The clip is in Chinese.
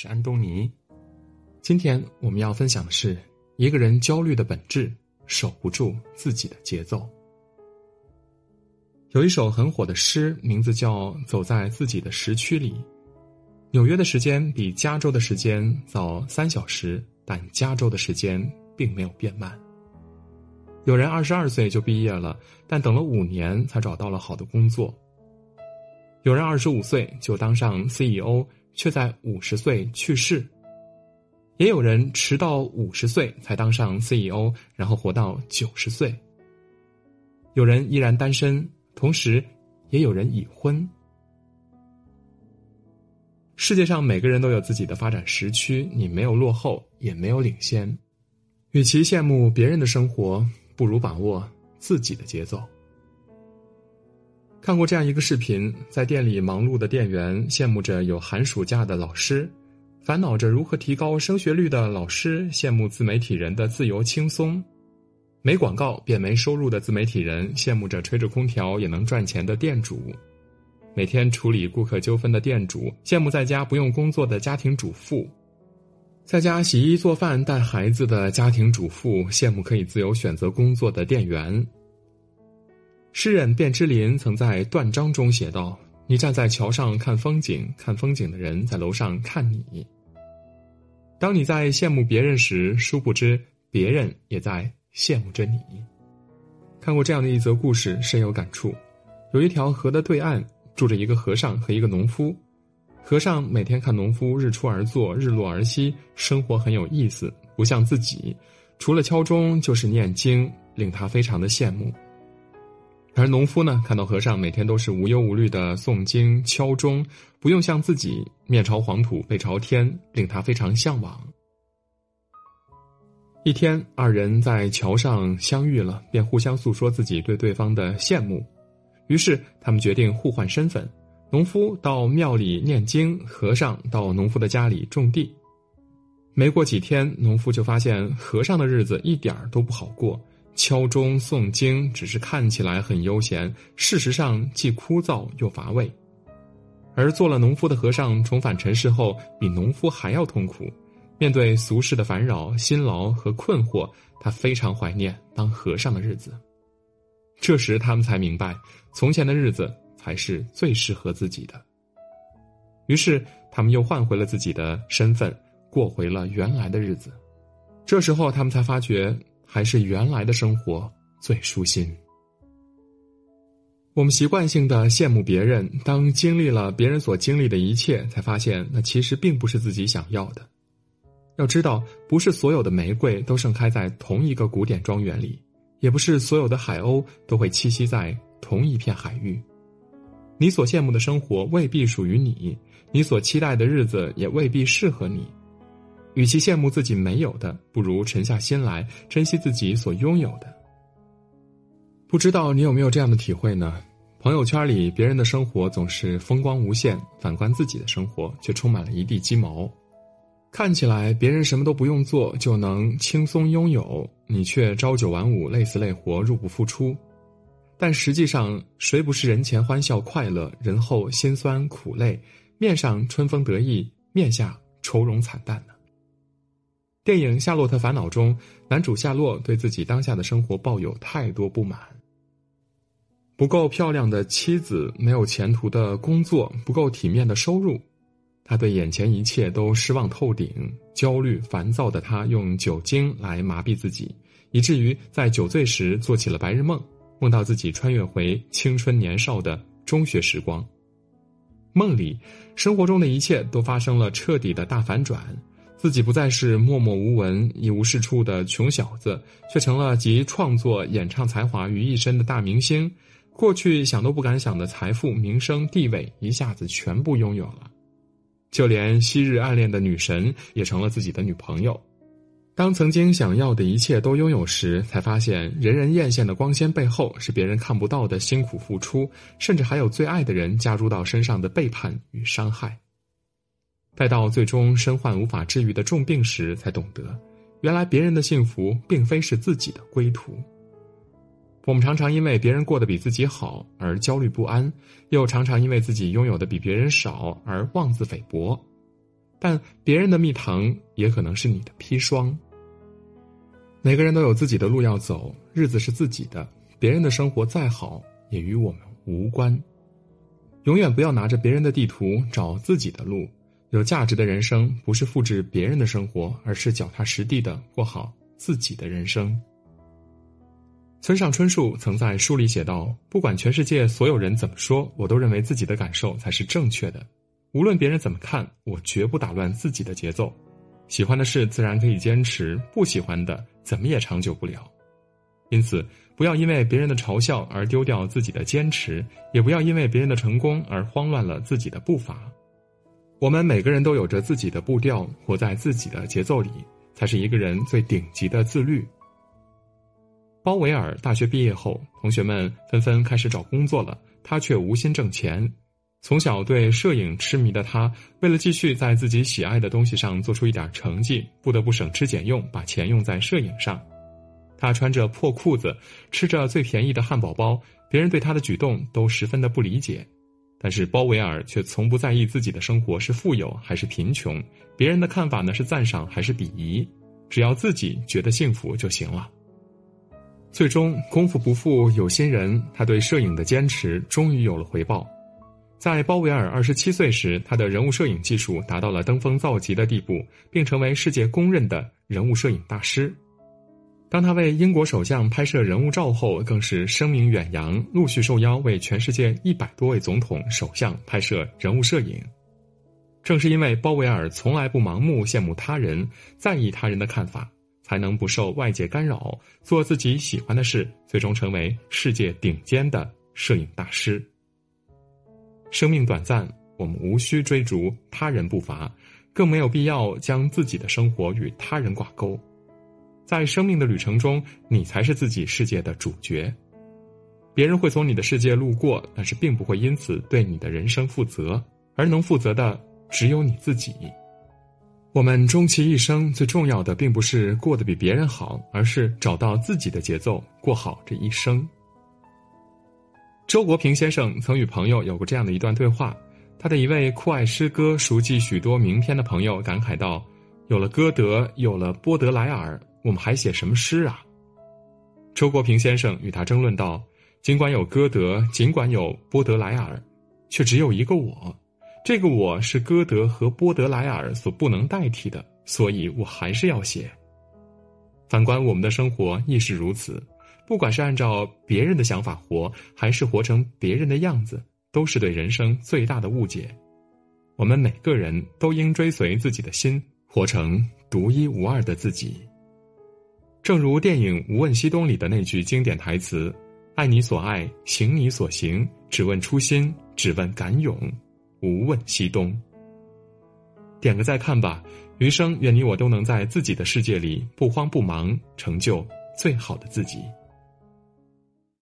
是安东尼。今天我们要分享的是一个人焦虑的本质：守不住自己的节奏。有一首很火的诗，名字叫《走在自己的时区里》。纽约的时间比加州的时间早三小时，但加州的时间并没有变慢。有人二十二岁就毕业了，但等了五年才找到了好的工作。有人二十五岁就当上 CEO，却在五十岁去世；也有人迟到五十岁才当上 CEO，然后活到九十岁。有人依然单身。同时，也有人已婚。世界上每个人都有自己的发展时区，你没有落后，也没有领先。与其羡慕别人的生活，不如把握自己的节奏。看过这样一个视频，在店里忙碌的店员羡慕着有寒暑假的老师，烦恼着如何提高升学率的老师羡慕自媒体人的自由轻松。没广告便没收入的自媒体人羡慕着吹着空调也能赚钱的店主，每天处理顾客纠纷的店主羡慕在家不用工作的家庭主妇，在家洗衣做饭带孩子的家庭主妇羡慕可以自由选择工作的店员。诗人卞之琳曾在断章中写道：“你站在桥上看风景，看风景的人在楼上看你。当你在羡慕别人时，殊不知别人也在。”羡慕着你。看过这样的一则故事，深有感触。有一条河的对岸住着一个和尚和一个农夫。和尚每天看农夫日出而作，日落而息，生活很有意思，不像自己，除了敲钟就是念经，令他非常的羡慕。而农夫呢，看到和尚每天都是无忧无虑的诵经敲钟，不用像自己面朝黄土背朝天，令他非常向往。一天，二人在桥上相遇了，便互相诉说自己对对方的羡慕。于是，他们决定互换身份：农夫到庙里念经，和尚到农夫的家里种地。没过几天，农夫就发现和尚的日子一点都不好过，敲钟诵经只是看起来很悠闲，事实上既枯燥又乏味。而做了农夫的和尚重返尘世后，比农夫还要痛苦。面对俗世的烦扰、辛劳和困惑，他非常怀念当和尚的日子。这时，他们才明白，从前的日子才是最适合自己的。于是，他们又换回了自己的身份，过回了原来的日子。这时候，他们才发觉，还是原来的生活最舒心。我们习惯性的羡慕别人，当经历了别人所经历的一切，才发现那其实并不是自己想要的。要知道，不是所有的玫瑰都盛开在同一个古典庄园里，也不是所有的海鸥都会栖息在同一片海域。你所羡慕的生活未必属于你，你所期待的日子也未必适合你。与其羡慕自己没有的，不如沉下心来珍惜自己所拥有的。不知道你有没有这样的体会呢？朋友圈里别人的生活总是风光无限，反观自己的生活却充满了一地鸡毛。看起来别人什么都不用做就能轻松拥有，你却朝九晚五、累死累活、入不敷出。但实际上，谁不是人前欢笑快乐，人后心酸苦累？面上春风得意，面下愁容惨淡呢？电影《夏洛特烦恼》中，男主夏洛对自己当下的生活抱有太多不满：不够漂亮的妻子，没有前途的工作，不够体面的收入。他对眼前一切都失望透顶，焦虑烦躁的他用酒精来麻痹自己，以至于在酒醉时做起了白日梦，梦到自己穿越回青春年少的中学时光。梦里，生活中的一切都发生了彻底的大反转，自己不再是默默无闻、一无是处的穷小子，却成了集创作、演唱才华于一身的大明星。过去想都不敢想的财富、名声、地位，一下子全部拥有了。就连昔日暗恋的女神也成了自己的女朋友。当曾经想要的一切都拥有时，才发现人人艳羡的光鲜背后是别人看不到的辛苦付出，甚至还有最爱的人加入到身上的背叛与伤害。待到最终身患无法治愈的重病时，才懂得，原来别人的幸福并非是自己的归途。我们常常因为别人过得比自己好而焦虑不安，又常常因为自己拥有的比别人少而妄自菲薄。但别人的蜜糖也可能是你的砒霜。每个人都有自己的路要走，日子是自己的，别人的生活再好也与我们无关。永远不要拿着别人的地图找自己的路。有价值的人生不是复制别人的生活，而是脚踏实地的过好自己的人生。村上春树曾在书里写道：“不管全世界所有人怎么说，我都认为自己的感受才是正确的。无论别人怎么看，我绝不打乱自己的节奏。喜欢的事自然可以坚持，不喜欢的怎么也长久不了。因此，不要因为别人的嘲笑而丢掉自己的坚持，也不要因为别人的成功而慌乱了自己的步伐。”我们每个人都有着自己的步调，活在自己的节奏里，才是一个人最顶级的自律。包维尔大学毕业后，同学们纷纷开始找工作了，他却无心挣钱。从小对摄影痴迷的他，为了继续在自己喜爱的东西上做出一点成绩，不得不省吃俭用，把钱用在摄影上。他穿着破裤子，吃着最便宜的汉堡包，别人对他的举动都十分的不理解。但是包维尔却从不在意自己的生活是富有还是贫穷，别人的看法呢是赞赏还是鄙夷，只要自己觉得幸福就行了。最终功夫不负有心人，他对摄影的坚持终于有了回报。在包维尔二十七岁时，他的人物摄影技术达到了登峰造极的地步，并成为世界公认的人物摄影大师。当他为英国首相拍摄人物照后，更是声名远扬，陆续受邀为全世界一百多位总统、首相拍摄人物摄影。正是因为鲍威尔从来不盲目羡慕他人，在意他人的看法，才能不受外界干扰，做自己喜欢的事，最终成为世界顶尖的摄影大师。生命短暂，我们无需追逐他人步伐，更没有必要将自己的生活与他人挂钩。在生命的旅程中，你才是自己世界的主角。别人会从你的世界路过，但是并不会因此对你的人生负责，而能负责的只有你自己。我们终其一生，最重要的并不是过得比别人好，而是找到自己的节奏，过好这一生。周国平先生曾与朋友有过这样的一段对话，他的一位酷爱诗歌、熟记许多名篇的朋友感慨道：“有了歌德，有了波德莱尔。”我们还写什么诗啊？周国平先生与他争论道：“尽管有歌德，尽管有波德莱尔，却只有一个我。这个我是歌德和波德莱尔所不能代替的，所以我还是要写。反观我们的生活亦是如此，不管是按照别人的想法活，还是活成别人的样子，都是对人生最大的误解。我们每个人都应追随自己的心，活成独一无二的自己。”正如电影《无问西东》里的那句经典台词：“爱你所爱，行你所行，只问初心，只问敢勇，无问西东。”点个再看吧，余生愿你我都能在自己的世界里不慌不忙，成就最好的自己。